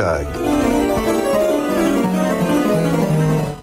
hashtag.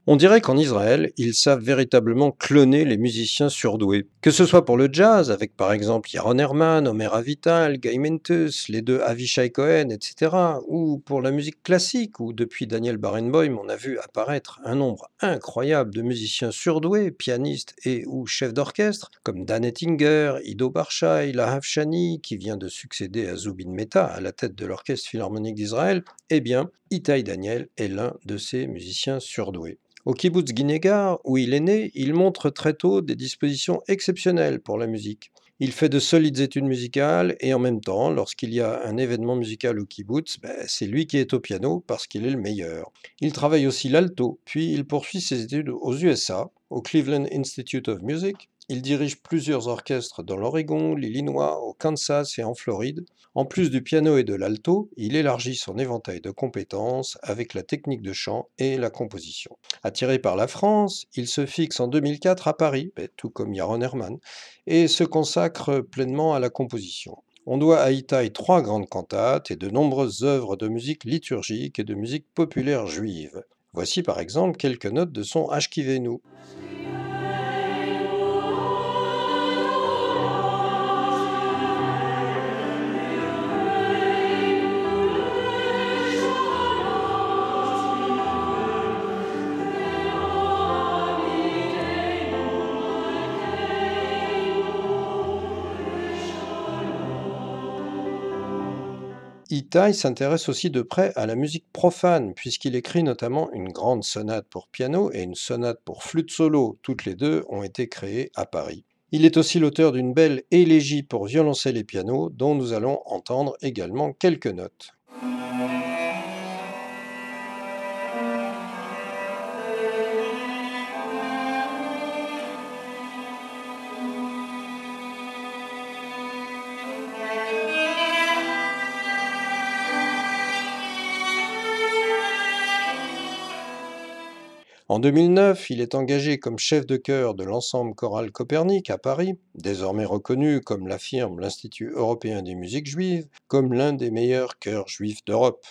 On dirait qu'en Israël, ils savent véritablement cloner les musiciens surdoués. Que ce soit pour le jazz, avec par exemple Yaron Herman, Omer Avital, Guy Mentus, les deux Avishai Cohen, etc., ou pour la musique classique, où depuis Daniel Barenboim, on a vu apparaître un nombre incroyable de musiciens surdoués, pianistes et ou chefs d'orchestre, comme Dan Ettinger, Ido Barshai, Lahav Shani, qui vient de succéder à Zubin Mehta à la tête de l'Orchestre Philharmonique d'Israël, eh bien, Itai Daniel est l'un de ces musiciens surdoués. Au kibbutz Guinégar, où il est né, il montre très tôt des dispositions exceptionnelles pour la musique. Il fait de solides études musicales et en même temps, lorsqu'il y a un événement musical au kibbutz, ben, c'est lui qui est au piano parce qu'il est le meilleur. Il travaille aussi l'alto, puis il poursuit ses études aux USA, au Cleveland Institute of Music, il dirige plusieurs orchestres dans l'Oregon, l'Illinois, au Kansas et en Floride. En plus du piano et de l'alto, il élargit son éventail de compétences avec la technique de chant et la composition. Attiré par la France, il se fixe en 2004 à Paris, ben, tout comme Yaron Herman, et se consacre pleinement à la composition. On doit à Itaï trois grandes cantates et de nombreuses œuvres de musique liturgique et de musique populaire juive. Voici par exemple quelques notes de son Ashkivenu. Itai s'intéresse aussi de près à la musique profane, puisqu'il écrit notamment une grande sonate pour piano et une sonate pour flûte solo. Toutes les deux ont été créées à Paris. Il est aussi l'auteur d'une belle élégie pour violoncelle et piano, dont nous allons entendre également quelques notes. En 2009, il est engagé comme chef de chœur de l'ensemble choral Copernic à Paris, désormais reconnu, comme l'affirme l'Institut européen des musiques juives, comme l'un des meilleurs chœurs juifs d'Europe.